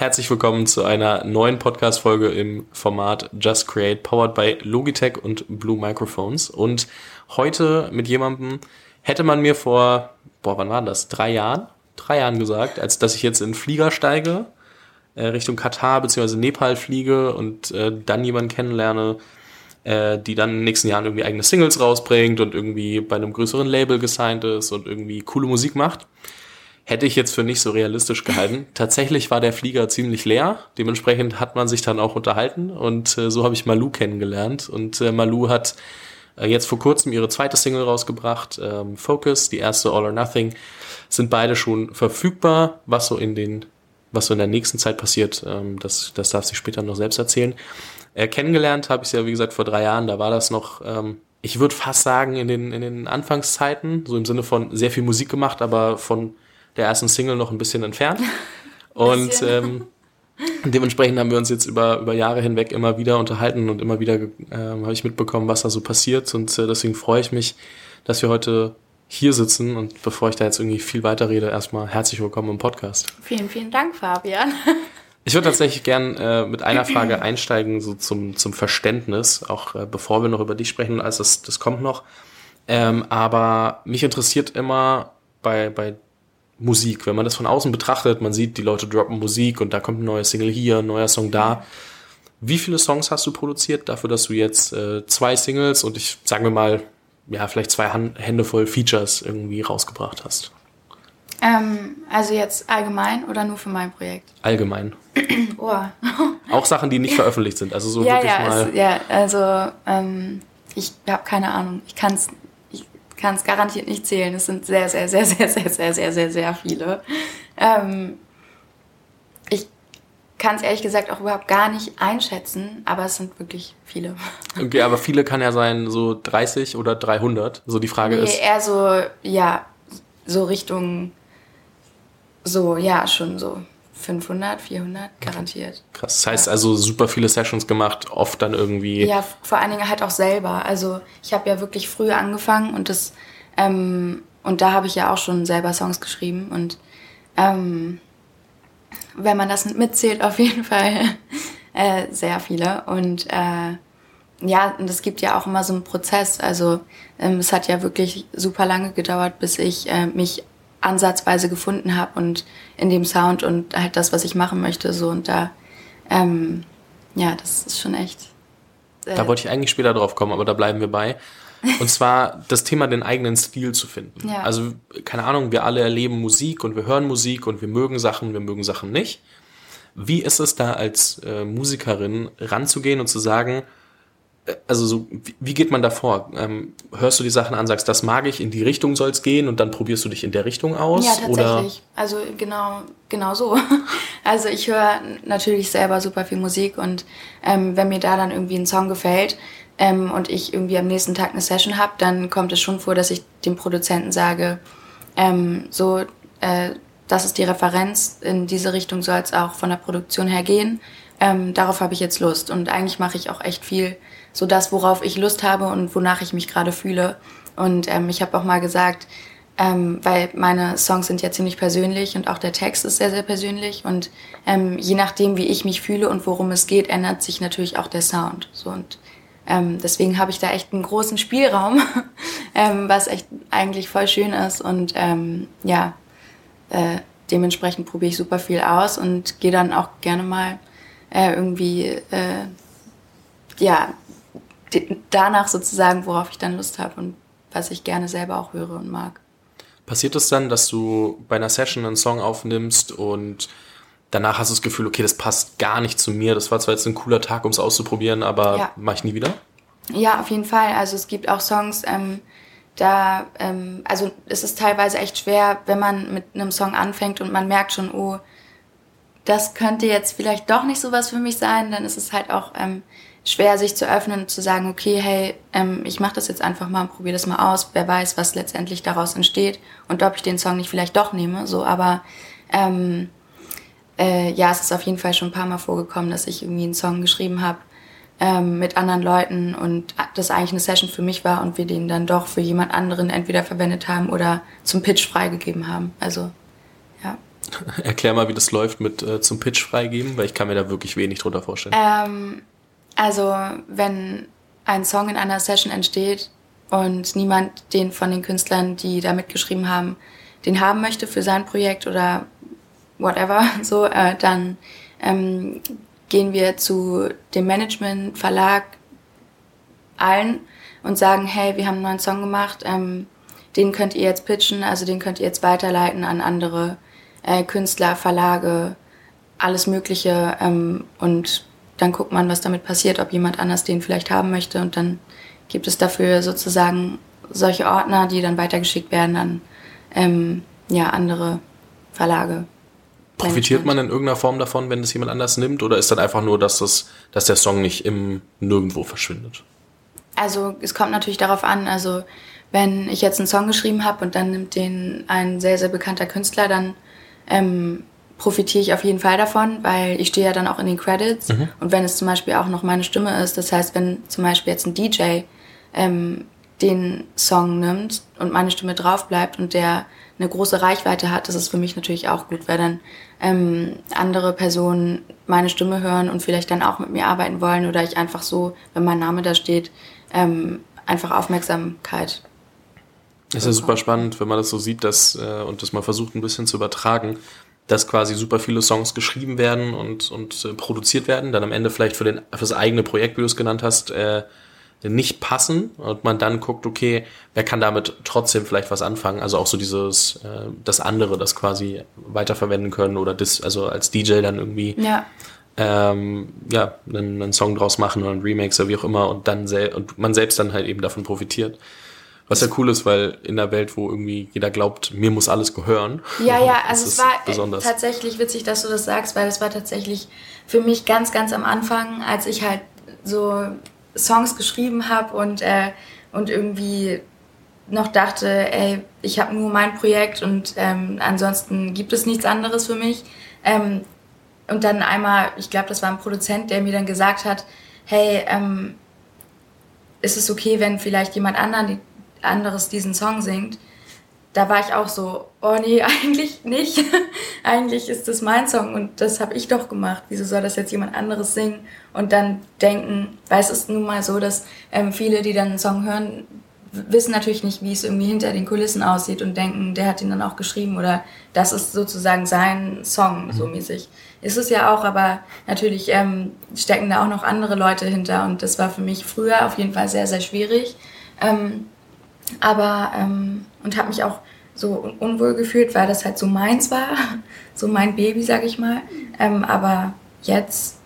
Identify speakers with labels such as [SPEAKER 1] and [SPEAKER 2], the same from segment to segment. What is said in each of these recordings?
[SPEAKER 1] Herzlich willkommen zu einer neuen Podcast-Folge im Format Just Create, powered by Logitech und Blue Microphones. Und heute mit jemandem hätte man mir vor, boah, wann war das? Drei Jahren? Drei Jahren gesagt, als dass ich jetzt in den Flieger steige, äh, Richtung Katar bzw. Nepal fliege und äh, dann jemanden kennenlerne, äh, die dann in den nächsten Jahren irgendwie eigene Singles rausbringt und irgendwie bei einem größeren Label gesigned ist und irgendwie coole Musik macht hätte ich jetzt für nicht so realistisch gehalten. Tatsächlich war der Flieger ziemlich leer. Dementsprechend hat man sich dann auch unterhalten und äh, so habe ich Malu kennengelernt. Und äh, Malu hat äh, jetzt vor kurzem ihre zweite Single rausgebracht, ähm, Focus, die erste All or Nothing. Sind beide schon verfügbar. Was so in den, was so in der nächsten Zeit passiert, ähm, das, das darf sie später noch selbst erzählen. Äh, kennengelernt habe ich sie ja, wie gesagt, vor drei Jahren. Da war das noch, ähm, ich würde fast sagen, in den, in den Anfangszeiten, so im Sinne von sehr viel Musik gemacht, aber von der ersten Single noch ein bisschen entfernt. Und ähm, dementsprechend haben wir uns jetzt über, über Jahre hinweg immer wieder unterhalten und immer wieder äh, habe ich mitbekommen, was da so passiert. Und äh, deswegen freue ich mich, dass wir heute hier sitzen. Und bevor ich da jetzt irgendwie viel weiter rede, erstmal herzlich willkommen im Podcast.
[SPEAKER 2] Vielen, vielen Dank, Fabian.
[SPEAKER 1] Ich würde tatsächlich gern äh, mit einer Frage einsteigen, so zum, zum Verständnis, auch äh, bevor wir noch über dich sprechen, als das, das kommt noch. Ähm, aber mich interessiert immer bei, bei Musik. Wenn man das von außen betrachtet, man sieht, die Leute droppen Musik und da kommt ein neuer Single hier, ein neuer Song da. Wie viele Songs hast du produziert dafür, dass du jetzt äh, zwei Singles und ich sagen wir mal, ja, vielleicht zwei Hände voll Features irgendwie rausgebracht hast?
[SPEAKER 2] Ähm, also jetzt allgemein oder nur für mein Projekt?
[SPEAKER 1] Allgemein. oh. Auch Sachen, die nicht veröffentlicht sind. Also so
[SPEAKER 2] ja,
[SPEAKER 1] wirklich
[SPEAKER 2] ja,
[SPEAKER 1] mal.
[SPEAKER 2] Es, ja, also ähm, ich habe keine Ahnung. Ich kann es kann es garantiert nicht zählen. Es sind sehr, sehr, sehr, sehr, sehr, sehr, sehr, sehr, sehr viele. Ähm, ich kann es ehrlich gesagt auch überhaupt gar nicht einschätzen, aber es sind wirklich viele.
[SPEAKER 1] Okay, aber viele kann ja sein so 30 oder 300. So die Frage
[SPEAKER 2] nee,
[SPEAKER 1] ist.
[SPEAKER 2] eher so, ja, so Richtung, so, ja, schon so 500, 400 garantiert.
[SPEAKER 1] Krass. Das heißt also super viele Sessions gemacht, oft dann irgendwie.
[SPEAKER 2] Ja, vor allen Dingen halt auch selber. Also ich habe ja wirklich früh angefangen und das ähm, und da habe ich ja auch schon selber Songs geschrieben und ähm, wenn man das mitzählt, auf jeden Fall äh, sehr viele und äh, ja, und es gibt ja auch immer so einen Prozess. Also ähm, es hat ja wirklich super lange gedauert, bis ich äh, mich ansatzweise gefunden habe und in dem Sound und halt das, was ich machen möchte, so und da, ähm, ja, das ist schon echt.
[SPEAKER 1] Äh da wollte ich eigentlich später drauf kommen, aber da bleiben wir bei. Und zwar das Thema, den eigenen Stil zu finden. Ja. Also, keine Ahnung, wir alle erleben Musik und wir hören Musik und wir mögen Sachen, wir mögen Sachen nicht. Wie ist es da als äh, Musikerin ranzugehen und zu sagen, also so, wie geht man da vor? Ähm, hörst du die Sachen an, sagst, das mag ich, in die Richtung soll es gehen und dann probierst du dich in der Richtung aus?
[SPEAKER 2] Ja, tatsächlich. Oder? Also genau, genau so. Also ich höre natürlich selber super viel Musik und ähm, wenn mir da dann irgendwie ein Song gefällt ähm, und ich irgendwie am nächsten Tag eine Session habe, dann kommt es schon vor, dass ich dem Produzenten sage, ähm, so, äh, das ist die Referenz, in diese Richtung soll es auch von der Produktion her gehen. Ähm, darauf habe ich jetzt Lust und eigentlich mache ich auch echt viel so das, worauf ich Lust habe und wonach ich mich gerade fühle. Und ähm, ich habe auch mal gesagt, ähm, weil meine Songs sind ja ziemlich persönlich und auch der Text ist sehr, sehr persönlich. Und ähm, je nachdem, wie ich mich fühle und worum es geht, ändert sich natürlich auch der Sound. So und ähm, deswegen habe ich da echt einen großen Spielraum, ähm, was echt eigentlich voll schön ist. Und ähm, ja, äh, dementsprechend probiere ich super viel aus und gehe dann auch gerne mal äh, irgendwie äh, ja danach sozusagen, worauf ich dann Lust habe und was ich gerne selber auch höre und mag.
[SPEAKER 1] Passiert es dann, dass du bei einer Session einen Song aufnimmst und danach hast du das Gefühl, okay, das passt gar nicht zu mir. Das war zwar jetzt ein cooler Tag, um es auszuprobieren, aber ja. mache ich nie wieder?
[SPEAKER 2] Ja, auf jeden Fall. Also es gibt auch Songs, ähm, da, ähm, also es ist teilweise echt schwer, wenn man mit einem Song anfängt und man merkt schon, oh, das könnte jetzt vielleicht doch nicht so was für mich sein, dann ist es halt auch ähm, schwer, sich zu öffnen und zu sagen, okay, hey, ähm, ich mache das jetzt einfach mal und probiere das mal aus. Wer weiß, was letztendlich daraus entsteht und ob ich den Song nicht vielleicht doch nehme. So, aber ähm, äh, ja, es ist auf jeden Fall schon ein paar Mal vorgekommen, dass ich irgendwie einen Song geschrieben habe ähm, mit anderen Leuten und das eigentlich eine Session für mich war und wir den dann doch für jemand anderen entweder verwendet haben oder zum Pitch freigegeben haben. Also ja.
[SPEAKER 1] Erklär mal, wie das läuft mit äh, zum Pitch freigeben, weil ich kann mir da wirklich wenig drunter vorstellen.
[SPEAKER 2] Ähm, also wenn ein Song in einer Session entsteht und niemand den von den Künstlern, die da mitgeschrieben haben, den haben möchte für sein Projekt oder whatever, so, äh, dann ähm, gehen wir zu dem Management, Verlag, allen und sagen, hey, wir haben einen neuen Song gemacht, ähm, den könnt ihr jetzt pitchen, also den könnt ihr jetzt weiterleiten an andere äh, Künstler, Verlage, alles Mögliche ähm, und dann guckt man, was damit passiert, ob jemand anders den vielleicht haben möchte und dann gibt es dafür sozusagen solche Ordner, die dann weitergeschickt werden an ähm, ja, andere Verlage.
[SPEAKER 1] Profitiert man in irgendeiner Form davon, wenn es jemand anders nimmt, oder ist dann einfach nur, dass, das, dass der Song nicht im Nirgendwo verschwindet?
[SPEAKER 2] Also es kommt natürlich darauf an, also wenn ich jetzt einen Song geschrieben habe und dann nimmt den ein sehr, sehr bekannter Künstler, dann ähm, profitiere ich auf jeden Fall davon, weil ich stehe ja dann auch in den Credits. Mhm. Und wenn es zum Beispiel auch noch meine Stimme ist, das heißt, wenn zum Beispiel jetzt ein DJ ähm, den Song nimmt und meine Stimme drauf bleibt und der eine große Reichweite hat, das ist für mich natürlich auch gut, weil dann ähm, andere Personen meine Stimme hören und vielleicht dann auch mit mir arbeiten wollen oder ich einfach so, wenn mein Name da steht, ähm, einfach Aufmerksamkeit.
[SPEAKER 1] Es ist super spannend, wenn man das so sieht, dass äh, und das mal versucht ein bisschen zu übertragen, dass quasi super viele Songs geschrieben werden und, und äh, produziert werden, dann am Ende vielleicht für, den, für das eigene Projekt, wie du es genannt hast, äh, nicht passen und man dann guckt, okay, wer kann damit trotzdem vielleicht was anfangen? Also auch so dieses, äh, das andere, das quasi weiterverwenden können oder das, also als DJ dann irgendwie
[SPEAKER 2] ja,
[SPEAKER 1] ähm, ja einen, einen Song draus machen oder einen Remix oder wie auch immer und dann sel und man selbst dann halt eben davon profitiert. Was ja cool ist, weil in der Welt, wo irgendwie jeder glaubt, mir muss alles gehören.
[SPEAKER 2] Ja, ja, also es war besonders. tatsächlich witzig, dass du das sagst, weil es war tatsächlich für mich ganz, ganz am Anfang, als ich halt so Songs geschrieben habe und, äh, und irgendwie noch dachte, ey, ich habe nur mein Projekt und ähm, ansonsten gibt es nichts anderes für mich. Ähm, und dann einmal, ich glaube, das war ein Produzent, der mir dann gesagt hat, hey, ähm, ist es okay, wenn vielleicht jemand anderen, anderes diesen Song singt? Da war ich auch so, oh nee, eigentlich nicht. eigentlich ist das mein Song und das habe ich doch gemacht. Wieso soll das jetzt jemand anderes singen? Und dann denken, weil es ist nun mal so, dass ähm, viele, die dann einen Song hören, wissen natürlich nicht, wie es irgendwie hinter den Kulissen aussieht und denken, der hat ihn dann auch geschrieben oder das ist sozusagen sein Song, mhm. so mäßig. Ist es ja auch, aber natürlich ähm, stecken da auch noch andere Leute hinter und das war für mich früher auf jeden Fall sehr, sehr schwierig. Ähm, aber, ähm, und habe mich auch so unwohl gefühlt, weil das halt so meins war, so mein Baby, sag ich mal. Ähm, aber jetzt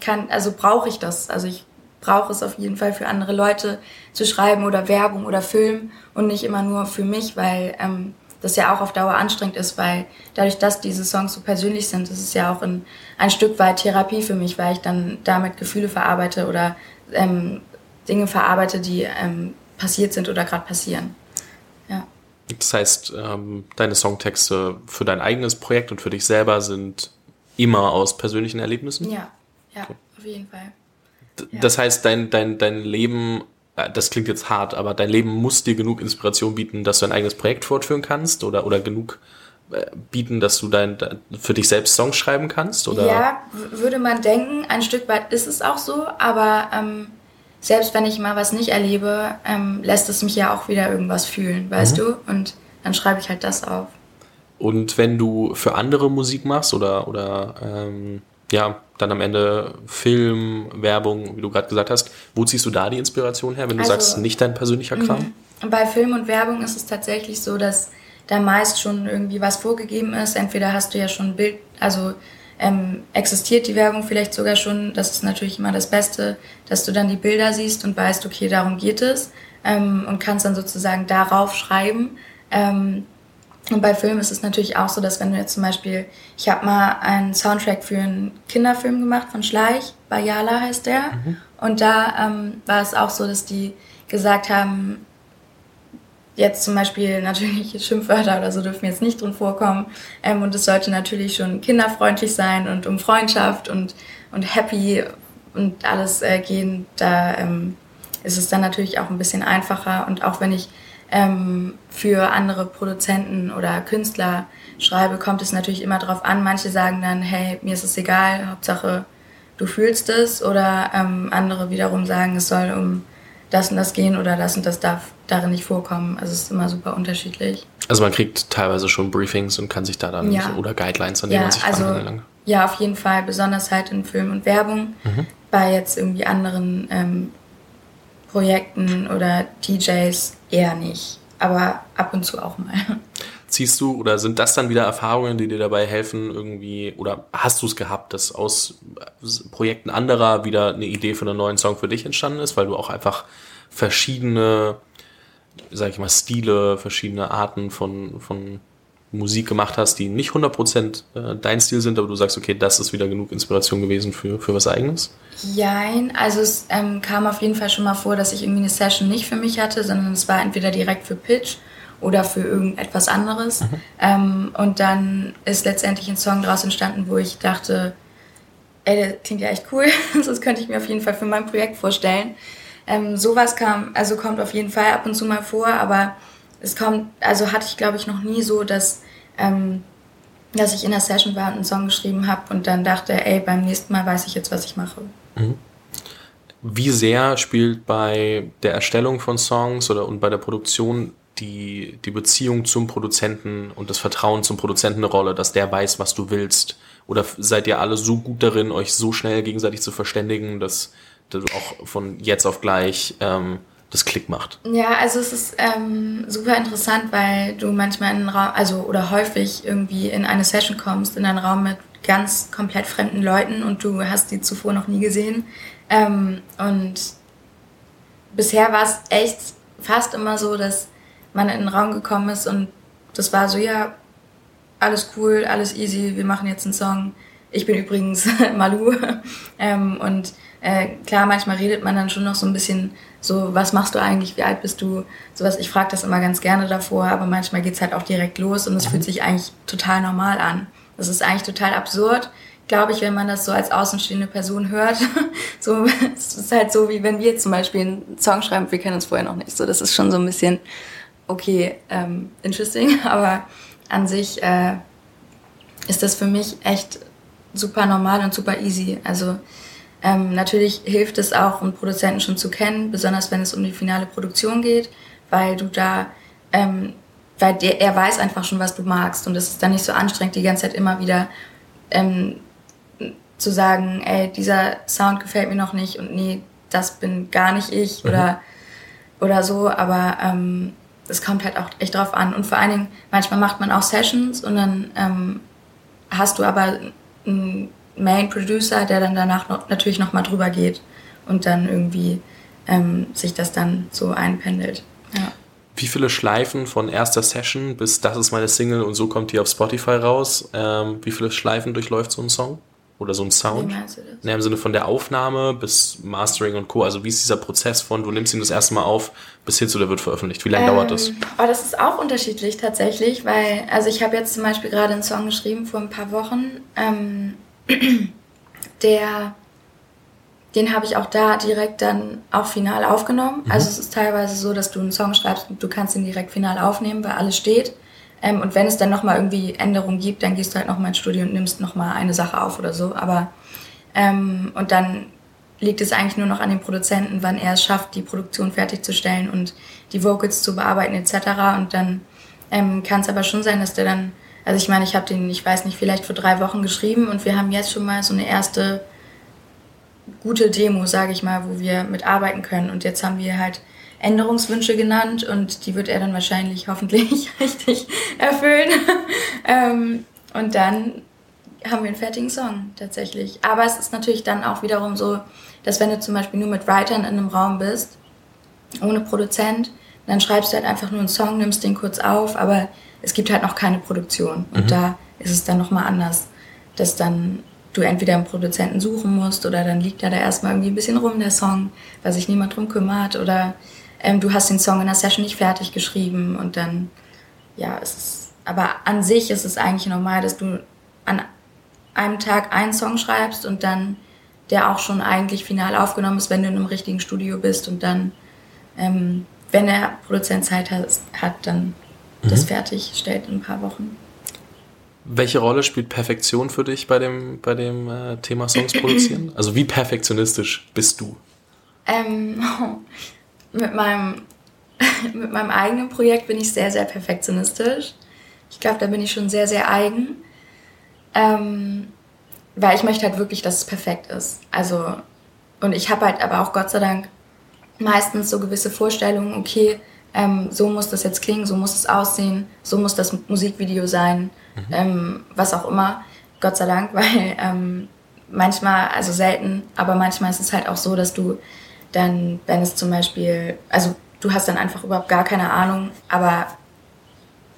[SPEAKER 2] kann, also brauche ich das. Also ich brauche es auf jeden Fall für andere Leute zu schreiben oder Werbung oder Film und nicht immer nur für mich, weil ähm, das ja auch auf Dauer anstrengend ist, weil dadurch, dass diese Songs so persönlich sind, ist ja auch ein, ein Stück weit Therapie für mich, weil ich dann damit Gefühle verarbeite oder ähm, Dinge verarbeite, die ähm, passiert sind oder gerade passieren. Ja.
[SPEAKER 1] Das heißt, ähm, deine Songtexte für dein eigenes Projekt und für dich selber sind immer aus persönlichen Erlebnissen?
[SPEAKER 2] Ja, ja, okay. auf jeden Fall.
[SPEAKER 1] Das heißt, dein, dein, dein Leben, äh, das klingt jetzt hart, aber dein Leben muss dir genug Inspiration bieten, dass du ein eigenes Projekt fortführen kannst oder, oder genug äh, bieten, dass du dein, für dich selbst Songs schreiben kannst? Oder?
[SPEAKER 2] Ja, würde man denken. Ein Stück weit ist es auch so, aber ähm, selbst wenn ich mal was nicht erlebe, ähm, lässt es mich ja auch wieder irgendwas fühlen, weißt mhm. du? Und dann schreibe ich halt das auf.
[SPEAKER 1] Und wenn du für andere Musik machst oder, oder ähm, ja, dann am Ende Film, Werbung, wie du gerade gesagt hast. Wo ziehst du da die Inspiration her, wenn du also, sagst, nicht dein persönlicher Kram?
[SPEAKER 2] Mhm. Bei Film und Werbung ist es tatsächlich so, dass da meist schon irgendwie was vorgegeben ist. Entweder hast du ja schon ein Bild, also ähm, existiert die Werbung vielleicht sogar schon. Das ist natürlich immer das Beste, dass du dann die Bilder siehst und weißt, okay, darum geht es ähm, und kannst dann sozusagen darauf schreiben. Ähm, und bei Filmen ist es natürlich auch so, dass wenn du jetzt zum Beispiel, ich habe mal einen Soundtrack für einen Kinderfilm gemacht von Schleich, Bayala heißt der. Mhm. Und da ähm, war es auch so, dass die gesagt haben, jetzt zum Beispiel natürlich Schimpfwörter oder so dürfen jetzt nicht drin vorkommen. Ähm, und es sollte natürlich schon kinderfreundlich sein und um Freundschaft und, und happy und alles äh, gehen. Da ähm, ist es dann natürlich auch ein bisschen einfacher. Und auch wenn ich ähm, für andere Produzenten oder Künstler schreibe, kommt es natürlich immer drauf an. Manche sagen dann, hey, mir ist es egal, Hauptsache du fühlst es. Oder ähm, andere wiederum sagen, es soll um das und das gehen oder das und das darf darin nicht vorkommen. Also es ist immer super unterschiedlich.
[SPEAKER 1] Also man kriegt teilweise schon Briefings und kann sich da dann ja. oder Guidelines, an denen
[SPEAKER 2] ja,
[SPEAKER 1] man sich
[SPEAKER 2] also, lang. Ja, auf jeden Fall, besonders halt in Film und Werbung. Mhm. Bei jetzt irgendwie anderen ähm, Projekten oder DJs eher nicht. Aber ab und zu auch mal.
[SPEAKER 1] Ziehst du oder sind das dann wieder Erfahrungen, die dir dabei helfen, irgendwie, oder hast du es gehabt, dass aus Projekten anderer wieder eine Idee für einen neuen Song für dich entstanden ist, weil du auch einfach verschiedene, sag ich mal, Stile, verschiedene Arten von, von Musik gemacht hast, die nicht 100% äh, dein Stil sind, aber du sagst, okay, das ist wieder genug Inspiration gewesen für, für was Eigenes?
[SPEAKER 2] Jein, also es ähm, kam auf jeden Fall schon mal vor, dass ich irgendwie eine Session nicht für mich hatte, sondern es war entweder direkt für Pitch oder für irgendetwas anderes. Mhm. Ähm, und dann ist letztendlich ein Song daraus entstanden, wo ich dachte, ey, der klingt ja echt cool, das könnte ich mir auf jeden Fall für mein Projekt vorstellen. Ähm, sowas kam, also kommt auf jeden Fall ab und zu mal vor, aber es kommt, also hatte ich glaube ich noch nie so, dass, ähm, dass ich in der Session war und einen Song geschrieben habe und dann dachte, ey, beim nächsten Mal weiß ich jetzt, was ich mache. Mhm.
[SPEAKER 1] Wie sehr spielt bei der Erstellung von Songs oder und bei der Produktion die, die Beziehung zum Produzenten und das Vertrauen zum Produzenten eine Rolle, dass der weiß, was du willst? Oder seid ihr alle so gut darin, euch so schnell gegenseitig zu verständigen, dass, dass auch von jetzt auf gleich ähm, das Klick macht?
[SPEAKER 2] Ja, also es ist ähm, super interessant, weil du manchmal in einen Raum, also oder häufig irgendwie in eine Session kommst, in einen Raum mit ganz komplett fremden Leuten und du hast die zuvor noch nie gesehen. Ähm, und bisher war es echt fast immer so, dass man in den Raum gekommen ist und das war so, ja, alles cool, alles easy, wir machen jetzt einen Song. Ich bin übrigens Malu. ähm, und äh, klar, manchmal redet man dann schon noch so ein bisschen so, was machst du eigentlich, wie alt bist du? Sowas, ich frage das immer ganz gerne davor, aber manchmal geht es halt auch direkt los und es mhm. fühlt sich eigentlich total normal an. Das ist eigentlich total absurd, glaube ich, wenn man das so als außenstehende Person hört. so, es ist halt so, wie wenn wir zum Beispiel einen Song schreiben, wir kennen uns vorher noch nicht. So, das ist schon so ein bisschen okay, ähm, interesting, aber an sich äh, ist das für mich echt super normal und super easy. Also ähm, natürlich hilft es auch, einen Produzenten schon zu kennen, besonders wenn es um die finale Produktion geht, weil du da, ähm, weil der, er weiß einfach schon, was du magst und es ist dann nicht so anstrengend, die ganze Zeit immer wieder ähm, zu sagen, ey, dieser Sound gefällt mir noch nicht und nee, das bin gar nicht ich mhm. oder, oder so, aber ähm, es kommt halt auch echt drauf an. Und vor allen Dingen, manchmal macht man auch Sessions und dann ähm, hast du aber einen Main Producer, der dann danach noch, natürlich nochmal drüber geht und dann irgendwie ähm, sich das dann so einpendelt. Ja.
[SPEAKER 1] Wie viele Schleifen von erster Session bis das ist meine Single und so kommt die auf Spotify raus? Ähm, wie viele Schleifen durchläuft so ein Song? Oder so ein Sound? Wie meinst du das? Im Sinne von der Aufnahme bis Mastering und Co. Also wie ist dieser Prozess von, du nimmst ihn das erste Mal auf, bis hin zu der wird veröffentlicht? Wie lange ähm, dauert das?
[SPEAKER 2] Oh, das ist auch unterschiedlich tatsächlich, weil, also ich habe jetzt zum Beispiel gerade einen Song geschrieben vor ein paar Wochen, ähm, der, den habe ich auch da direkt dann auch final aufgenommen. Mhm. Also es ist teilweise so, dass du einen Song schreibst und du kannst ihn direkt final aufnehmen, weil alles steht. Ähm, und wenn es dann nochmal irgendwie Änderungen gibt, dann gehst du halt nochmal ins Studio und nimmst nochmal eine Sache auf oder so. Aber ähm, und dann liegt es eigentlich nur noch an dem Produzenten, wann er es schafft, die Produktion fertigzustellen und die Vocals zu bearbeiten etc. Und dann ähm, kann es aber schon sein, dass der dann, also ich meine, ich habe den, ich weiß nicht, vielleicht vor drei Wochen geschrieben und wir haben jetzt schon mal so eine erste gute Demo, sage ich mal, wo wir mitarbeiten können. Und jetzt haben wir halt Änderungswünsche genannt und die wird er dann wahrscheinlich hoffentlich richtig erfüllen. ähm, und dann haben wir einen fertigen Song tatsächlich. Aber es ist natürlich dann auch wiederum so, dass wenn du zum Beispiel nur mit Writern in einem Raum bist, ohne Produzent, dann schreibst du halt einfach nur einen Song, nimmst den kurz auf, aber es gibt halt noch keine Produktion. Und mhm. da ist es dann nochmal anders, dass dann du entweder einen Produzenten suchen musst oder dann liegt er da erstmal irgendwie ein bisschen rum, der Song, weil sich niemand drum kümmert oder ähm, du hast den Song in der Session nicht fertig geschrieben und dann, ja, es ist, aber an sich ist es eigentlich normal, dass du an einem Tag einen Song schreibst und dann der auch schon eigentlich final aufgenommen ist, wenn du in einem richtigen Studio bist und dann, ähm, wenn der Produzent Zeit hat, hat dann mhm. das fertig stellt in ein paar Wochen.
[SPEAKER 1] Welche Rolle spielt Perfektion für dich bei dem, bei dem äh, Thema Songs produzieren? Also wie perfektionistisch bist du?
[SPEAKER 2] Ähm, mit, meinem, mit meinem eigenen Projekt bin ich sehr, sehr perfektionistisch. Ich glaube, da bin ich schon sehr, sehr eigen. Ähm, weil ich möchte halt wirklich, dass es perfekt ist. Also, und ich habe halt aber auch Gott sei Dank meistens so gewisse Vorstellungen, okay, ähm, so muss das jetzt klingen, so muss es aussehen, so muss das Musikvideo sein, mhm. ähm, was auch immer. Gott sei Dank, weil ähm, manchmal, also selten, aber manchmal ist es halt auch so, dass du dann, wenn es zum Beispiel, also du hast dann einfach überhaupt gar keine Ahnung, aber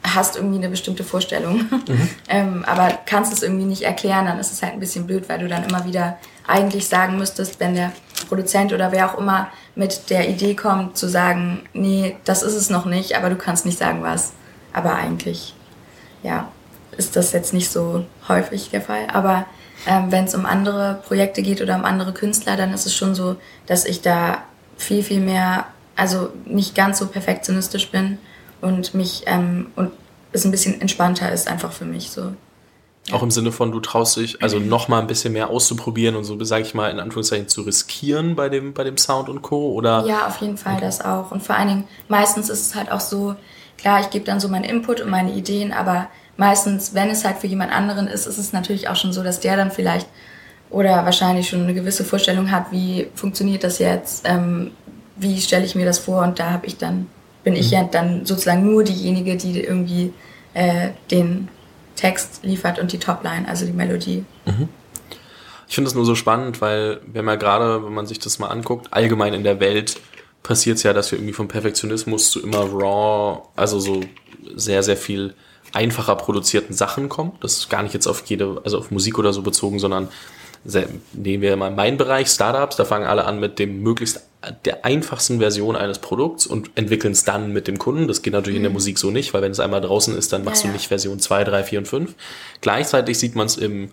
[SPEAKER 2] hast irgendwie eine bestimmte Vorstellung, mhm. ähm, aber kannst es irgendwie nicht erklären, dann ist es halt ein bisschen blöd, weil du dann immer wieder eigentlich sagen müsstest, wenn der Produzent oder wer auch immer mit der Idee kommt, zu sagen, nee, das ist es noch nicht, aber du kannst nicht sagen was. Aber eigentlich, ja, ist das jetzt nicht so häufig der Fall. Aber ähm, wenn es um andere Projekte geht oder um andere Künstler, dann ist es schon so, dass ich da viel, viel mehr, also nicht ganz so perfektionistisch bin und mich ähm, und es ein bisschen entspannter ist einfach für mich so.
[SPEAKER 1] Auch im Sinne von, du traust dich, also noch mal ein bisschen mehr auszuprobieren und so, sage ich mal, in Anführungszeichen zu riskieren bei dem, bei dem Sound und Co. Oder?
[SPEAKER 2] Ja, auf jeden Fall okay. das auch. Und vor allen Dingen, meistens ist es halt auch so, klar, ich gebe dann so meinen Input und meine Ideen, aber meistens, wenn es halt für jemand anderen ist, ist es natürlich auch schon so, dass der dann vielleicht oder wahrscheinlich schon eine gewisse Vorstellung hat, wie funktioniert das jetzt, ähm, wie stelle ich mir das vor und da habe ich dann, bin mhm. ich ja dann sozusagen nur diejenige, die irgendwie äh, den Text liefert und die Topline, also die Melodie. Mhm.
[SPEAKER 1] Ich finde das nur so spannend, weil wenn man gerade, wenn man sich das mal anguckt, allgemein in der Welt passiert es ja, dass wir irgendwie vom Perfektionismus zu immer raw, also so sehr, sehr viel einfacher produzierten Sachen kommen. Das ist gar nicht jetzt auf jede, also auf Musik oder so bezogen, sondern nehmen wir mal meinen Bereich, Startups, da fangen alle an mit dem möglichst der einfachsten Version eines Produkts und entwickeln es dann mit dem Kunden. Das geht natürlich mhm. in der mhm. Musik so nicht, weil wenn es einmal draußen ist, dann machst ja, du nicht Version 2, 3, 4 und 5. Gleichzeitig sieht man es im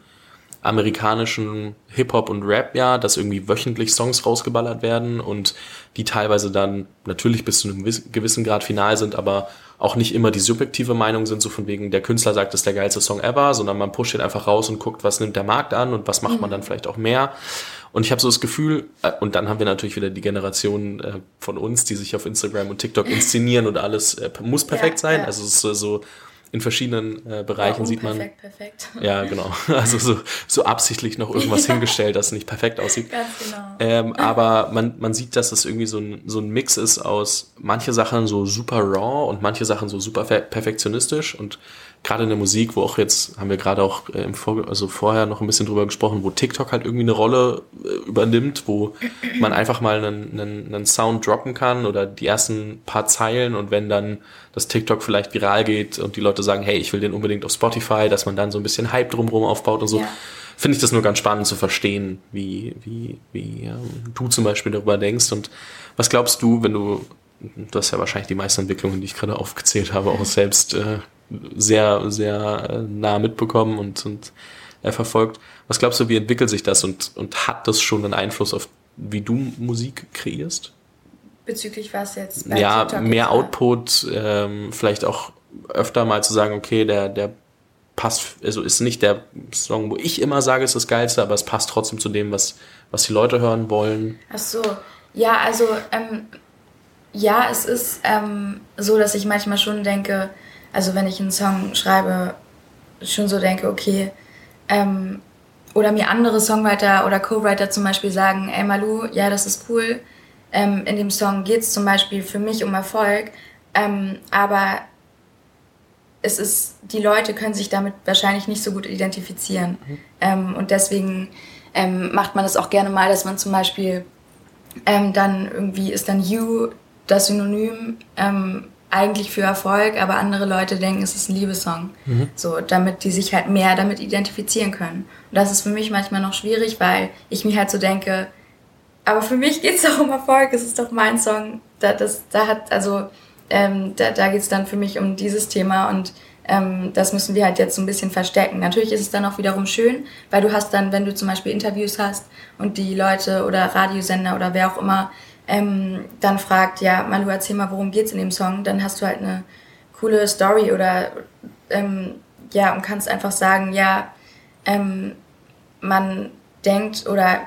[SPEAKER 1] amerikanischen Hip-Hop und Rap ja, dass irgendwie wöchentlich Songs rausgeballert werden und die teilweise dann natürlich bis zu einem gewissen Grad final sind, aber auch nicht immer die subjektive Meinung sind, so von wegen, der Künstler sagt, das ist der geilste Song ever, sondern man pusht ihn einfach raus und guckt, was nimmt der Markt an und was macht man mhm. dann vielleicht auch mehr. Und ich habe so das Gefühl, äh, und dann haben wir natürlich wieder die Generation äh, von uns, die sich auf Instagram und TikTok inszenieren und alles äh, muss perfekt ja, sein. Ja. Also es ist so in verschiedenen äh, Bereichen ja, sieht man. Perfekt, perfekt. Ja, genau. Also so, so absichtlich noch irgendwas ja. hingestellt, dass es nicht perfekt aussieht. Ganz genau. Ähm, aber man, man sieht, dass es irgendwie so ein, so ein Mix ist aus manche Sachen so super raw und manche Sachen so super perfektionistisch und gerade in der Musik, wo auch jetzt, haben wir gerade auch äh, im Vor also vorher noch ein bisschen drüber gesprochen, wo TikTok halt irgendwie eine Rolle äh, übernimmt, wo man einfach mal einen, einen, einen Sound droppen kann oder die ersten paar Zeilen und wenn dann das TikTok vielleicht viral geht und die Leute sagen, hey, ich will den unbedingt auf Spotify, dass man dann so ein bisschen Hype drumherum aufbaut und so. Ja. Finde ich das nur ganz spannend zu verstehen, wie, wie, wie ähm, du zum Beispiel darüber denkst. Und was glaubst du, wenn du, du hast ja wahrscheinlich die meisten Entwicklungen, die ich gerade aufgezählt habe, auch selbst äh, sehr, sehr äh, nah mitbekommen und, und äh, verfolgt. Was glaubst du, wie entwickelt sich das und, und hat das schon einen Einfluss auf, wie du Musik kreierst?
[SPEAKER 2] Bezüglich was jetzt?
[SPEAKER 1] ja, TikTok mehr Output, ähm, vielleicht auch öfter mal zu sagen, okay, der, der passt, also ist nicht der Song, wo ich immer sage, ist das Geilste, aber es passt trotzdem zu dem, was, was die Leute hören wollen.
[SPEAKER 2] Ach so, ja, also ähm, ja, es ist ähm, so, dass ich manchmal schon denke, also wenn ich einen Song schreibe, schon so denke, okay, ähm, oder mir andere Songwriter oder Co-Writer zum Beispiel sagen, ey Malu, ja, das ist cool, ähm, in dem Song geht es zum Beispiel für mich um Erfolg, ähm, aber es ist, die Leute können sich damit wahrscheinlich nicht so gut identifizieren. Mhm. Ähm, und deswegen ähm, macht man das auch gerne mal, dass man zum Beispiel ähm, dann irgendwie ist dann You das Synonym ähm, eigentlich für Erfolg, aber andere Leute denken, es ist ein Liebessong. Mhm. So, damit die sich halt mehr damit identifizieren können. Und das ist für mich manchmal noch schwierig, weil ich mir halt so denke, aber für mich geht es doch um Erfolg, es ist doch mein Song. Da, das, da hat, also, ähm, da, da geht es dann für mich um dieses Thema und ähm, das müssen wir halt jetzt so ein bisschen verstecken. Natürlich ist es dann auch wiederum schön, weil du hast dann, wenn du zum Beispiel Interviews hast und die Leute oder Radiosender oder wer auch immer ähm, dann fragt, ja, Malu, erzähl mal, worum geht's in dem Song, dann hast du halt eine coole Story oder ähm, ja, und kannst einfach sagen, ja, ähm, man denkt oder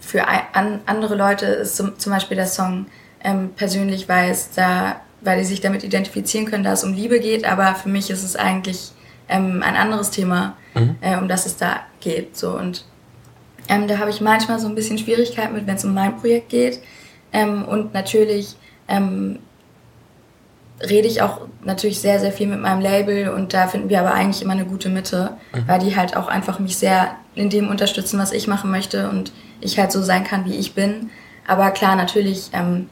[SPEAKER 2] für an, andere Leute ist zum, zum Beispiel der Song ähm, persönlich, weil es da, weil die sich damit identifizieren können, dass es um Liebe geht, aber für mich ist es eigentlich ähm, ein anderes Thema, mhm. äh, um das es da geht. So und ähm, da habe ich manchmal so ein bisschen Schwierigkeiten mit, wenn es um mein Projekt geht. Ähm, und natürlich ähm, rede ich auch natürlich sehr, sehr viel mit meinem Label und da finden wir aber eigentlich immer eine gute Mitte, mhm. weil die halt auch einfach mich sehr in dem unterstützen, was ich machen möchte und ich halt so sein kann, wie ich bin. Aber klar, natürlich ähm,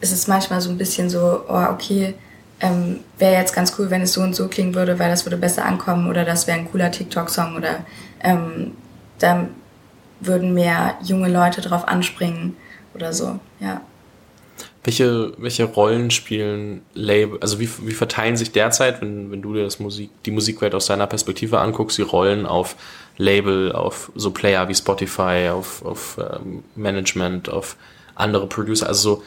[SPEAKER 2] ist es manchmal so ein bisschen so, oh, okay, ähm, wäre jetzt ganz cool, wenn es so und so klingen würde, weil das würde besser ankommen oder das wäre ein cooler TikTok-Song oder ähm, dann würden mehr junge Leute drauf anspringen oder so, ja.
[SPEAKER 1] Welche, welche Rollen spielen Label, also wie, wie verteilen sich derzeit, wenn, wenn du dir das Musik, die Musikwelt aus deiner Perspektive anguckst, die Rollen auf Label, auf so Player wie Spotify, auf, auf ähm, Management, auf andere Producer, also so,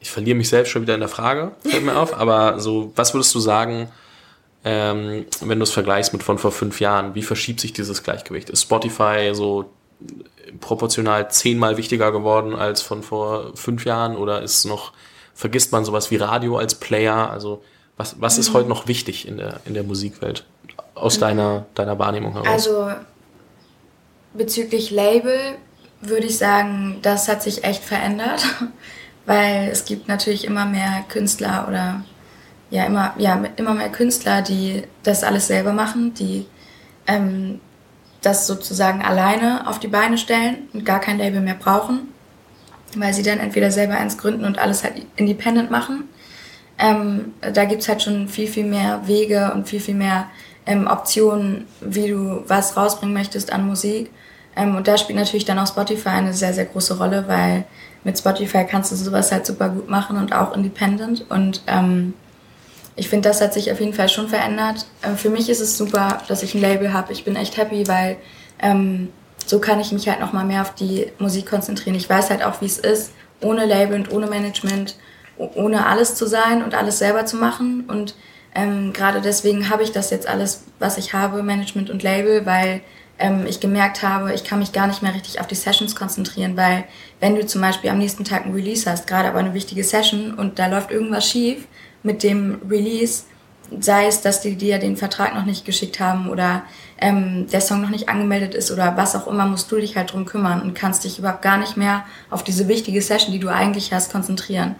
[SPEAKER 1] ich verliere mich selbst schon wieder in der Frage, fällt mir auf, aber so, was würdest du sagen, ähm, wenn du es vergleichst mit von vor fünf Jahren, wie verschiebt sich dieses Gleichgewicht? Ist Spotify so proportional zehnmal wichtiger geworden als von vor fünf Jahren oder ist noch, vergisst man sowas wie Radio als Player? Also was, was ist mhm. heute noch wichtig in der, in der Musikwelt aus mhm. deiner, deiner Wahrnehmung heraus?
[SPEAKER 2] Also bezüglich Label würde ich sagen, das hat sich echt verändert, weil es gibt natürlich immer mehr Künstler oder ja immer, ja, immer mehr Künstler, die das alles selber machen, die ähm, das sozusagen alleine auf die Beine stellen und gar kein Label mehr brauchen, weil sie dann entweder selber eins gründen und alles halt independent machen. Ähm, da gibt's halt schon viel, viel mehr Wege und viel, viel mehr ähm, Optionen, wie du was rausbringen möchtest an Musik. Ähm, und da spielt natürlich dann auch Spotify eine sehr, sehr große Rolle, weil mit Spotify kannst du sowas halt super gut machen und auch independent. Und ähm, ich finde, das hat sich auf jeden Fall schon verändert. Ähm, für mich ist es super, dass ich ein Label habe. Ich bin echt happy, weil ähm, so kann ich mich halt noch mal mehr auf die Musik konzentrieren. Ich weiß halt auch, wie es ist, ohne Label und ohne Management, ohne alles zu sein und alles selber zu machen. Und ähm, gerade deswegen habe ich das jetzt alles, was ich habe, Management und Label, weil ähm, ich gemerkt habe, ich kann mich gar nicht mehr richtig auf die Sessions konzentrieren, weil wenn du zum Beispiel am nächsten Tag ein Release hast, gerade aber eine wichtige Session und da läuft irgendwas schief, mit dem Release, sei es, dass die dir den Vertrag noch nicht geschickt haben oder ähm, der Song noch nicht angemeldet ist oder was auch immer, musst du dich halt drum kümmern und kannst dich überhaupt gar nicht mehr auf diese wichtige Session, die du eigentlich hast, konzentrieren.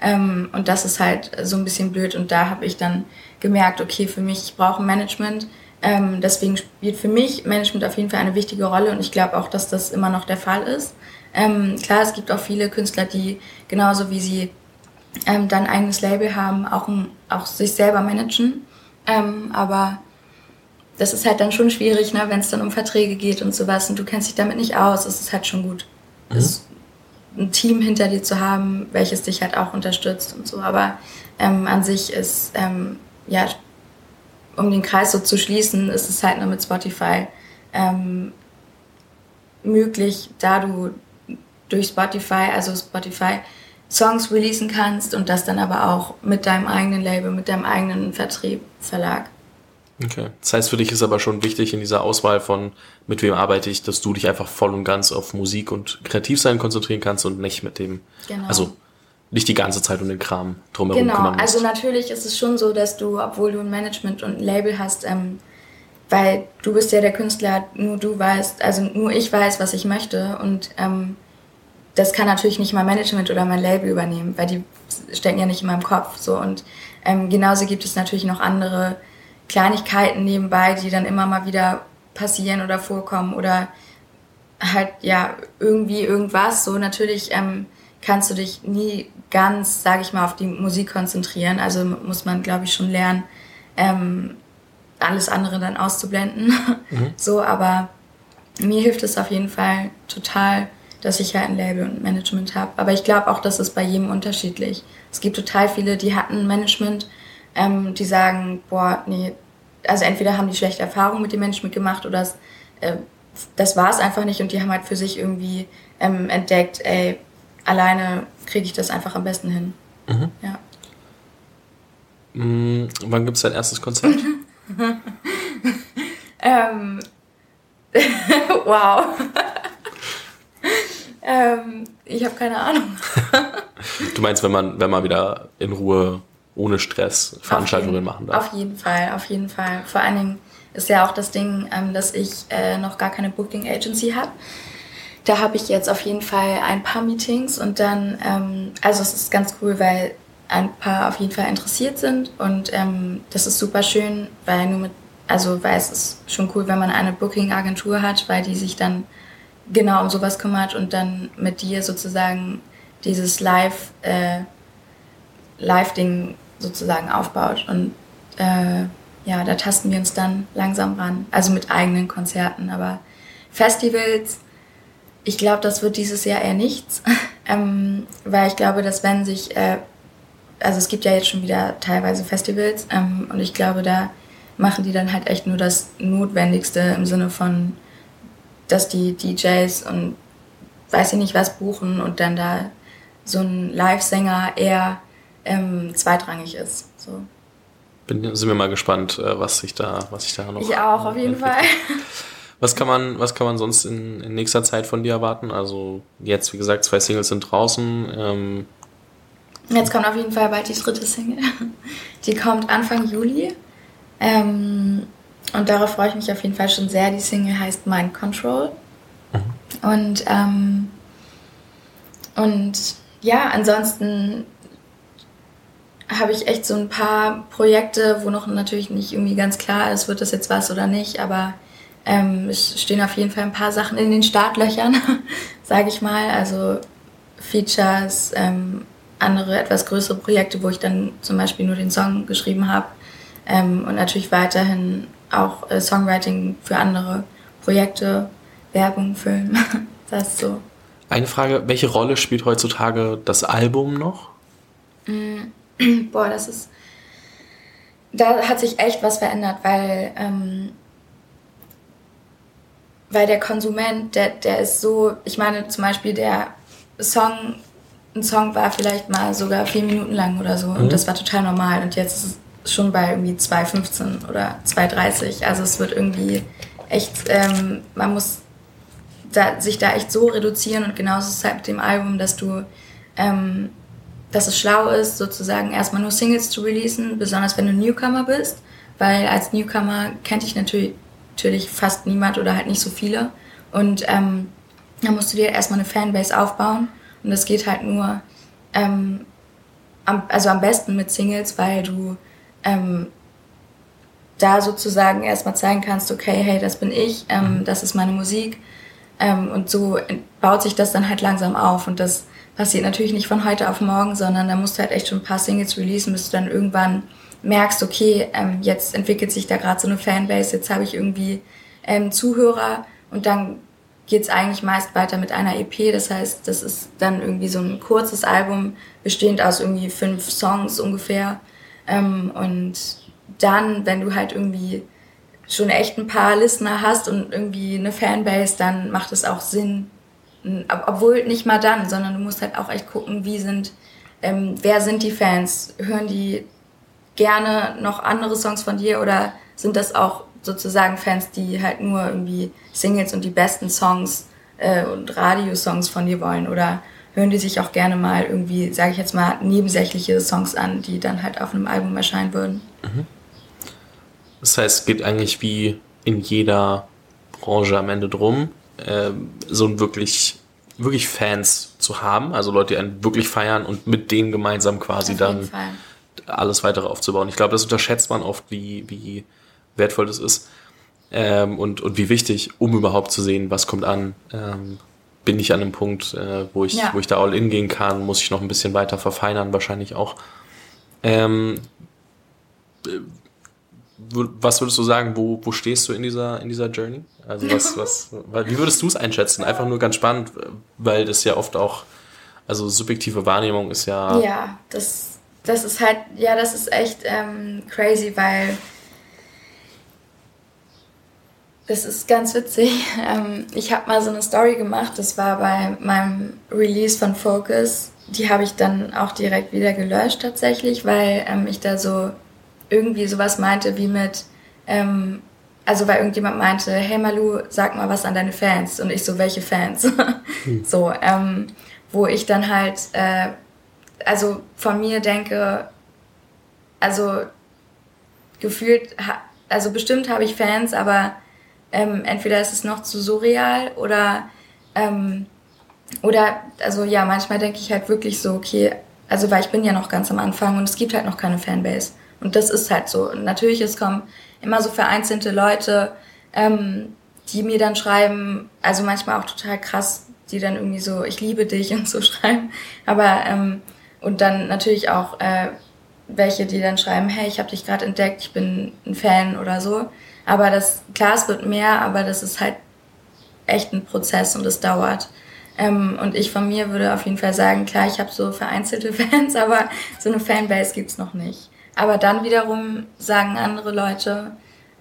[SPEAKER 2] Ähm, und das ist halt so ein bisschen blöd und da habe ich dann gemerkt, okay, für mich, ich brauche Management. Ähm, deswegen spielt für mich Management auf jeden Fall eine wichtige Rolle und ich glaube auch, dass das immer noch der Fall ist. Ähm, klar, es gibt auch viele Künstler, die genauso wie sie ähm, dann ein eigenes Label haben, auch, ein, auch sich selber managen. Ähm, aber das ist halt dann schon schwierig, ne, wenn es dann um Verträge geht und sowas und du kennst dich damit nicht aus, ist halt schon gut. Mhm. ein Team hinter dir zu haben, welches dich halt auch unterstützt und so. Aber ähm, an sich ist, ähm, ja, um den Kreis so zu schließen, ist es halt nur mit Spotify ähm, möglich, da du durch Spotify, also Spotify Songs releasen kannst und das dann aber auch mit deinem eigenen Label, mit deinem eigenen Vertrieb, Verlag.
[SPEAKER 1] Okay. Das heißt, für dich ist aber schon wichtig in dieser Auswahl von, mit wem arbeite ich, dass du dich einfach voll und ganz auf Musik und Kreativsein konzentrieren kannst und nicht mit dem, genau. also nicht die ganze Zeit um den Kram drumherum
[SPEAKER 2] genau. kümmern musst. Also natürlich ist es schon so, dass du, obwohl du ein Management und ein Label hast, ähm, weil du bist ja der Künstler, nur du weißt, also nur ich weiß, was ich möchte und ähm, das kann natürlich nicht mein Management oder mein Label übernehmen, weil die stecken ja nicht in meinem Kopf. So und ähm, genauso gibt es natürlich noch andere Kleinigkeiten nebenbei, die dann immer mal wieder passieren oder vorkommen oder halt ja irgendwie irgendwas. So natürlich ähm, kannst du dich nie ganz, sage ich mal, auf die Musik konzentrieren. Also muss man, glaube ich, schon lernen, ähm, alles andere dann auszublenden. Mhm. So, aber mir hilft es auf jeden Fall total dass ich halt ein Label und Management habe. Aber ich glaube auch, das ist bei jedem unterschiedlich. Es gibt total viele, die hatten Management, ähm, die sagen, boah, nee, also entweder haben die schlechte Erfahrungen mit dem Management gemacht oder es, äh, das war es einfach nicht und die haben halt für sich irgendwie ähm, entdeckt, ey, alleine kriege ich das einfach am besten hin. Mhm. Ja.
[SPEAKER 1] Mhm, wann gibt es dein erstes Konzert?
[SPEAKER 2] ähm, wow. Ähm, ich habe keine Ahnung.
[SPEAKER 1] du meinst, wenn man, wenn man wieder in Ruhe, ohne Stress Veranstaltungen
[SPEAKER 2] jeden,
[SPEAKER 1] machen darf?
[SPEAKER 2] Auf jeden Fall, auf jeden Fall. Vor allen Dingen ist ja auch das Ding, ähm, dass ich äh, noch gar keine Booking Agency habe. Da habe ich jetzt auf jeden Fall ein paar Meetings und dann, ähm, also es ist ganz cool, weil ein paar auf jeden Fall interessiert sind und ähm, das ist super schön, weil nur mit, also weil es ist schon cool, wenn man eine Booking-Agentur hat, weil die sich dann genau um sowas kümmert und dann mit dir sozusagen dieses Live, äh, Live-Ding sozusagen aufbaut. Und äh, ja, da tasten wir uns dann langsam ran, also mit eigenen Konzerten, aber Festivals, ich glaube, das wird dieses Jahr eher nichts, ähm, weil ich glaube, dass wenn sich äh, also es gibt ja jetzt schon wieder teilweise Festivals ähm, und ich glaube, da machen die dann halt echt nur das Notwendigste im Sinne von, dass die DJs und weiß ich nicht was buchen und dann da so ein Live-Sänger eher ähm, zweitrangig ist. So.
[SPEAKER 1] Bin, sind wir mal gespannt, äh, was sich da, was sich da noch.
[SPEAKER 2] Ich auch, auf jeden Fall.
[SPEAKER 1] Was kann man, was kann man sonst in, in nächster Zeit von dir erwarten? Also jetzt, wie gesagt, zwei Singles sind draußen. Ähm,
[SPEAKER 2] Jetzt kommt auf jeden Fall bald die dritte Single. Die kommt Anfang Juli. Ähm, und darauf freue ich mich auf jeden Fall schon sehr. Die Single heißt Mind Control. Mhm. Und, ähm, und ja, ansonsten habe ich echt so ein paar Projekte, wo noch natürlich nicht irgendwie ganz klar ist, wird das jetzt was oder nicht, aber ähm, es stehen auf jeden Fall ein paar Sachen in den Startlöchern, sage ich mal. Also Features, ähm, andere etwas größere Projekte, wo ich dann zum Beispiel nur den Song geschrieben habe ähm, und natürlich weiterhin auch äh, Songwriting für andere Projekte, Werbung, Film, das ist so.
[SPEAKER 1] Eine Frage, welche Rolle spielt heutzutage das Album noch?
[SPEAKER 2] Mm, boah, das ist, da hat sich echt was verändert, weil, ähm, weil der Konsument, der, der ist so, ich meine zum Beispiel der Song ein Song war vielleicht mal sogar vier Minuten lang oder so. Mhm. Und das war total normal. Und jetzt ist es schon bei irgendwie 2,15 oder 2,30. Also es wird irgendwie echt, ähm, man muss da, sich da echt so reduzieren. Und genauso ist es halt mit dem Album, dass du, ähm, dass es schlau ist, sozusagen erstmal nur Singles zu releasen, besonders wenn du Newcomer bist. Weil als Newcomer kennt dich natürlich, natürlich fast niemand oder halt nicht so viele. Und ähm, da musst du dir erstmal eine Fanbase aufbauen. Und das geht halt nur, ähm, am, also am besten mit Singles, weil du ähm, da sozusagen erstmal zeigen kannst, okay, hey, das bin ich, ähm, mhm. das ist meine Musik. Ähm, und so baut sich das dann halt langsam auf. Und das passiert natürlich nicht von heute auf morgen, sondern da musst du halt echt schon ein paar Singles releasen, bis du dann irgendwann merkst, okay, ähm, jetzt entwickelt sich da gerade so eine Fanbase, jetzt habe ich irgendwie ähm, Zuhörer und dann geht es eigentlich meist weiter mit einer EP. Das heißt, das ist dann irgendwie so ein kurzes Album, bestehend aus irgendwie fünf Songs ungefähr. Ähm, und dann, wenn du halt irgendwie schon echt ein paar Listener hast und irgendwie eine Fanbase, dann macht es auch Sinn. Obwohl nicht mal dann, sondern du musst halt auch echt gucken, wie sind, ähm, wer sind die Fans? Hören die gerne noch andere Songs von dir oder sind das auch sozusagen Fans, die halt nur irgendwie Singles und die besten Songs äh, und Radiosongs von dir wollen oder hören die sich auch gerne mal irgendwie, sage ich jetzt mal, nebensächliche Songs an, die dann halt auf einem Album erscheinen würden. Mhm.
[SPEAKER 1] Das heißt, es geht eigentlich wie in jeder Branche am Ende drum, äh, so wirklich, wirklich Fans zu haben, also Leute, die einen wirklich feiern und mit denen gemeinsam quasi dann alles weitere aufzubauen. Ich glaube, das unterschätzt man oft, wie, wie wertvoll das ist ähm, und, und wie wichtig, um überhaupt zu sehen, was kommt an. Ähm, bin ich an einem Punkt, äh, wo, ich, ja. wo ich da all in gehen kann, muss ich noch ein bisschen weiter verfeinern, wahrscheinlich auch. Ähm, äh, was würdest du sagen, wo, wo stehst du in dieser, in dieser Journey? Also was, was, wie würdest du es einschätzen? Einfach nur ganz spannend, weil das ja oft auch, also subjektive Wahrnehmung ist ja.
[SPEAKER 2] Ja, das, das ist halt, ja, das ist echt ähm, crazy, weil das ist ganz witzig. Ähm, ich habe mal so eine Story gemacht, das war bei meinem Release von Focus. Die habe ich dann auch direkt wieder gelöscht tatsächlich, weil ähm, ich da so irgendwie sowas meinte wie mit, ähm, also weil irgendjemand meinte, hey Malu, sag mal was an deine Fans. Und ich so, welche Fans? Hm. So, wo ich dann halt, äh, also von mir denke, also gefühlt, also bestimmt habe ich Fans, aber ähm, entweder ist es noch zu surreal oder, ähm, oder, also ja, manchmal denke ich halt wirklich so, okay, also weil ich bin ja noch ganz am Anfang und es gibt halt noch keine Fanbase. Und das ist halt so. Und natürlich, es kommen immer so vereinzelte Leute, ähm, die mir dann schreiben, also manchmal auch total krass, die dann irgendwie so, ich liebe dich und so schreiben. Aber, ähm, und dann natürlich auch äh, welche, die dann schreiben, hey, ich habe dich gerade entdeckt, ich bin ein Fan oder so. Aber das, klar, es wird mehr, aber das ist halt echt ein Prozess und es dauert. Ähm, und ich von mir würde auf jeden Fall sagen, klar, ich habe so vereinzelte Fans, aber so eine Fanbase gibt's noch nicht. Aber dann wiederum sagen andere Leute,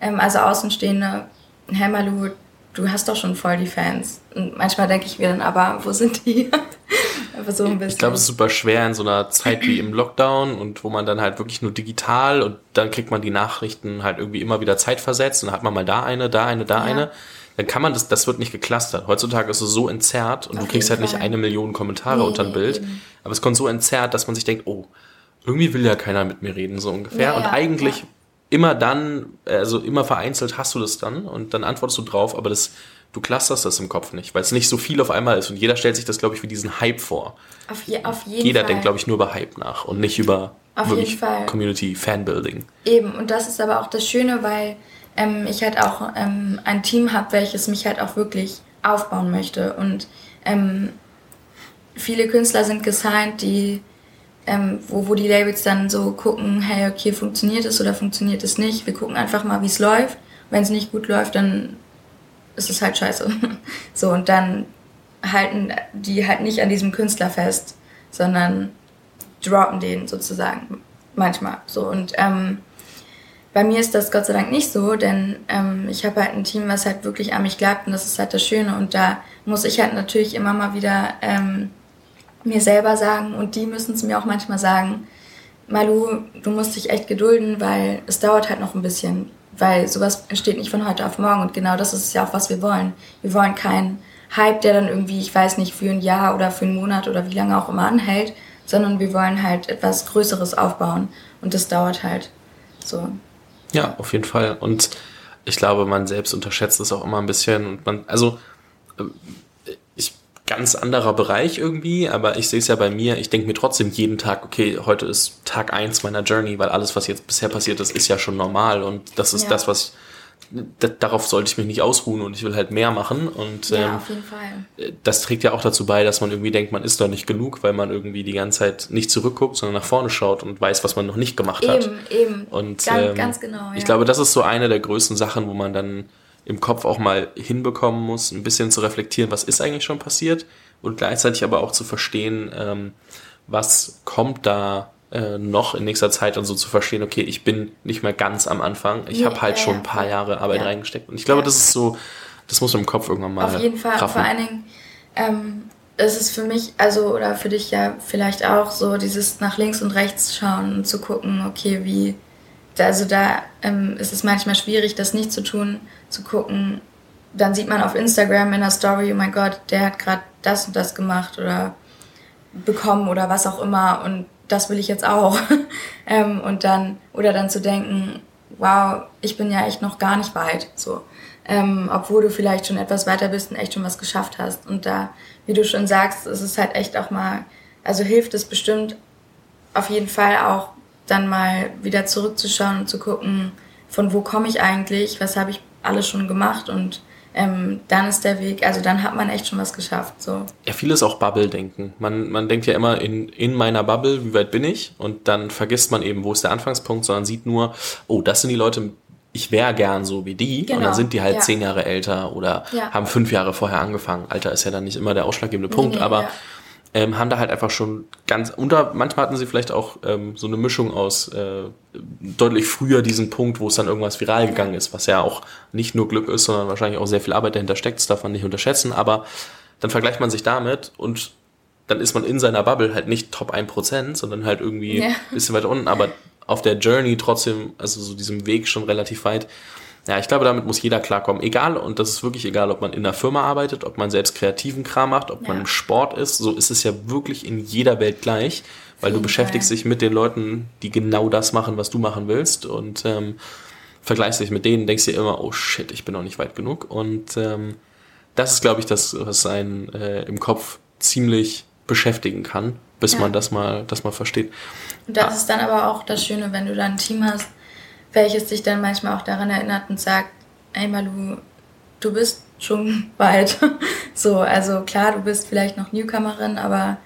[SPEAKER 2] ähm, also Außenstehende, hey Malu, du hast doch schon voll die Fans. Und manchmal denke ich mir dann aber, wo sind die?
[SPEAKER 1] aber so ein bisschen. Ich glaube, es ist super schwer in so einer Zeit wie im Lockdown und wo man dann halt wirklich nur digital und dann kriegt man die Nachrichten halt irgendwie immer wieder zeitversetzt und dann hat man mal da eine, da eine, da ja. eine. Dann kann man das, das wird nicht geklustert. Heutzutage ist es so entzerrt und Auf du kriegst halt Fall. nicht eine Million Kommentare nee, unter ein Bild. Eben. Aber es kommt so entzerrt, dass man sich denkt, oh, irgendwie will ja keiner mit mir reden, so ungefähr. Ja, und eigentlich ja. Immer dann, also immer vereinzelt hast du das dann und dann antwortest du drauf, aber das, du clusterst das im Kopf nicht, weil es nicht so viel auf einmal ist und jeder stellt sich das, glaube ich, wie diesen Hype vor.
[SPEAKER 2] Auf, je, auf jeden
[SPEAKER 1] jeder Fall. denkt, glaube ich, nur über Hype nach und nicht über auf wirklich Community Fanbuilding.
[SPEAKER 2] Eben, und das ist aber auch das Schöne, weil ähm, ich halt auch ähm, ein Team habe, welches mich halt auch wirklich aufbauen möchte und ähm, viele Künstler sind gesigned, die ähm, wo, wo die Labels dann so gucken, hey, okay, funktioniert es oder funktioniert es nicht. Wir gucken einfach mal, wie es läuft. Wenn es nicht gut läuft, dann ist es halt scheiße. so, und dann halten die halt nicht an diesem Künstler fest, sondern droppen den sozusagen manchmal. So, und ähm, bei mir ist das Gott sei Dank nicht so, denn ähm, ich habe halt ein Team, was halt wirklich an mich glaubt und das ist halt das Schöne. Und da muss ich halt natürlich immer mal wieder ähm, mir selber sagen und die müssen es mir auch manchmal sagen, Malu, du musst dich echt gedulden, weil es dauert halt noch ein bisschen, weil sowas entsteht nicht von heute auf morgen und genau das ist ja auch, was wir wollen. Wir wollen keinen Hype, der dann irgendwie, ich weiß nicht, für ein Jahr oder für einen Monat oder wie lange auch immer anhält, sondern wir wollen halt etwas Größeres aufbauen und das dauert halt so.
[SPEAKER 1] Ja, auf jeden Fall und ich glaube, man selbst unterschätzt es auch immer ein bisschen und man, also ganz anderer Bereich irgendwie, aber ich sehe es ja bei mir, ich denke mir trotzdem jeden Tag, okay, heute ist Tag eins meiner Journey, weil alles, was jetzt bisher passiert ist, ist ja schon normal und das ist ja. das, was darauf sollte ich mich nicht ausruhen und ich will halt mehr machen und ja, ähm, auf jeden Fall. das trägt ja auch dazu bei, dass man irgendwie denkt, man ist da nicht genug, weil man irgendwie die ganze Zeit nicht zurückguckt, sondern nach vorne schaut und weiß, was man noch nicht gemacht
[SPEAKER 2] eben,
[SPEAKER 1] hat.
[SPEAKER 2] Eben, eben.
[SPEAKER 1] Und ganz, ähm, ganz genau. Ja. Ich glaube, das ist so eine der größten Sachen, wo man dann im Kopf auch mal hinbekommen muss, ein bisschen zu reflektieren, was ist eigentlich schon passiert und gleichzeitig aber auch zu verstehen, ähm, was kommt da äh, noch in nächster Zeit und so zu verstehen, okay, ich bin nicht mehr ganz am Anfang, ich ja, habe halt ja, schon ein paar Jahre Arbeit ja. reingesteckt und ich glaube, das ist so, das muss man im Kopf irgendwann mal
[SPEAKER 2] Auf jeden Fall, raffen. vor allen Dingen, ähm, es ist für mich, also oder für dich ja vielleicht auch so, dieses nach links und rechts schauen und zu gucken, okay, wie also da ähm, ist es manchmal schwierig, das nicht zu tun, zu gucken. Dann sieht man auf Instagram in der Story, oh mein Gott, der hat gerade das und das gemacht oder bekommen oder was auch immer und das will ich jetzt auch. ähm, und dann, oder dann zu denken, wow, ich bin ja echt noch gar nicht weit, so. Ähm, obwohl du vielleicht schon etwas weiter bist und echt schon was geschafft hast. Und da, wie du schon sagst, ist es halt echt auch mal, also hilft es bestimmt auf jeden Fall auch dann mal wieder zurückzuschauen und zu gucken, von wo komme ich eigentlich, was habe ich alles schon gemacht und ähm, dann ist der Weg, also dann hat man echt schon was geschafft. So.
[SPEAKER 1] Ja, vieles auch Bubble-Denken. Man, man denkt ja immer in, in meiner Bubble, wie weit bin ich? Und dann vergisst man eben, wo ist der Anfangspunkt, sondern sieht nur, oh, das sind die Leute, ich wäre gern so wie die. Genau. Und dann genau. sind die halt ja. zehn Jahre älter oder ja. haben fünf Jahre vorher angefangen. Alter ist ja dann nicht immer der ausschlaggebende Punkt, nee, aber ja ähm, haben da halt einfach schon ganz unter, manchmal hatten sie vielleicht auch ähm, so eine Mischung aus äh, deutlich früher diesen Punkt, wo es dann irgendwas viral gegangen ist, was ja auch nicht nur Glück ist, sondern wahrscheinlich auch sehr viel Arbeit dahinter steckt, das darf man nicht unterschätzen, aber dann vergleicht man sich damit und dann ist man in seiner Bubble halt nicht Top 1%, sondern halt irgendwie ja. bisschen weiter unten, aber auf der Journey trotzdem, also so diesem Weg schon relativ weit. Ja, ich glaube, damit muss jeder klarkommen. Egal, und das ist wirklich egal, ob man in einer Firma arbeitet, ob man selbst kreativen Kram macht, ob ja. man im Sport ist. So ist es ja wirklich in jeder Welt gleich, weil du beschäftigst dich mit den Leuten, die genau das machen, was du machen willst und ähm, vergleichst dich mit denen, denkst dir immer, oh shit, ich bin noch nicht weit genug. Und ähm, das ist, glaube ich, das, was einen äh, im Kopf ziemlich beschäftigen kann, bis ja. man das mal, das mal versteht.
[SPEAKER 2] Und das ah. ist dann aber auch das Schöne, wenn du dann ein Team hast, welches dich dann manchmal auch daran erinnert und sagt, ey Malu, du bist schon weit. so, also klar, du bist vielleicht noch Newcomerin, aber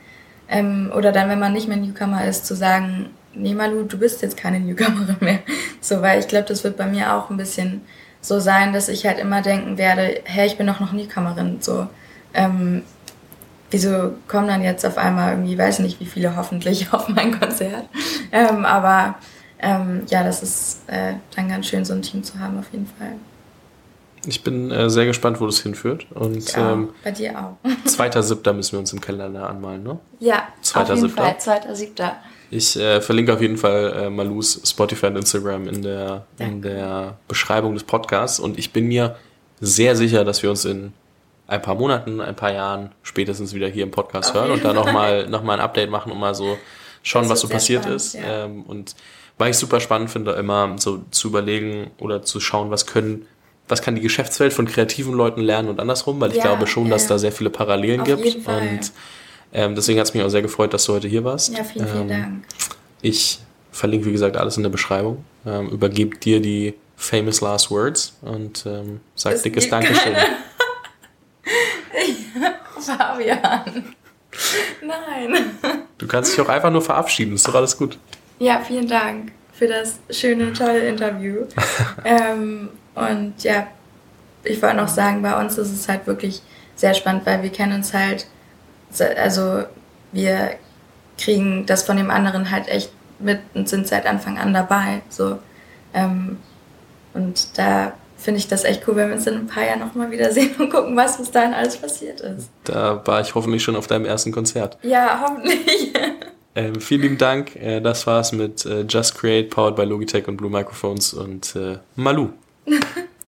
[SPEAKER 2] ähm, oder dann, wenn man nicht mehr Newcomer ist, zu sagen, nee Malu, du bist jetzt keine Newcomerin mehr. So, weil ich glaube, das wird bei mir auch ein bisschen so sein, dass ich halt immer denken werde, hey, ich bin doch noch Newcomerin. So, ähm, wieso kommen dann jetzt auf einmal irgendwie, weiß nicht, wie viele hoffentlich auf mein Konzert. Ähm, aber ähm, ja, das ist äh, dann ganz schön, so ein Team zu haben, auf jeden Fall.
[SPEAKER 1] Ich bin äh, sehr gespannt, wo das hinführt. Und,
[SPEAKER 2] auch. Ähm, Bei dir auch.
[SPEAKER 1] Zweiter Siebter müssen wir uns im Kalender anmalen, ne?
[SPEAKER 2] Ja, zweiter auf jeden Siebter. Fall, zweiter Siebter.
[SPEAKER 1] Ich äh, verlinke auf jeden Fall äh, Malus Spotify und Instagram in der, in der Beschreibung des Podcasts. Und ich bin mir sehr sicher, dass wir uns in ein paar Monaten, ein paar Jahren spätestens wieder hier im Podcast auf hören und da nochmal noch mal ein Update machen und mal so schauen, was so passiert spannend, ist. Ja. Ähm, und weil ich super spannend finde, immer so zu überlegen oder zu schauen, was können, was kann die Geschäftswelt von kreativen Leuten lernen und andersrum, weil ich ja, glaube schon, ja, dass da sehr viele Parallelen Auf gibt. Und ähm, deswegen hat es mich auch sehr gefreut, dass du heute hier warst.
[SPEAKER 2] Ja, vielen, vielen ähm, Dank.
[SPEAKER 1] Ich verlinke, wie gesagt, alles in der Beschreibung. Ähm, übergebe dir die famous last words und ähm, sag das dickes Dankeschön.
[SPEAKER 2] Fabian. Nein.
[SPEAKER 1] Du kannst dich auch einfach nur verabschieden, ist doch alles gut.
[SPEAKER 2] Ja, vielen Dank für das schöne, tolle Interview. ähm, und ja, ich wollte noch sagen, bei uns ist es halt wirklich sehr spannend, weil wir kennen uns halt, also wir kriegen das von dem anderen halt echt mit und sind seit Anfang an dabei. So. Ähm, und da finde ich das echt cool, wenn wir uns in ein paar Jahren nochmal wiedersehen und gucken, was bis dahin alles passiert ist.
[SPEAKER 1] Da war ich hoffentlich schon auf deinem ersten Konzert.
[SPEAKER 2] Ja, hoffentlich.
[SPEAKER 1] Ähm, vielen lieben Dank. Äh, das war's mit äh, Just Create, powered by Logitech und Blue Microphones und äh, Malu.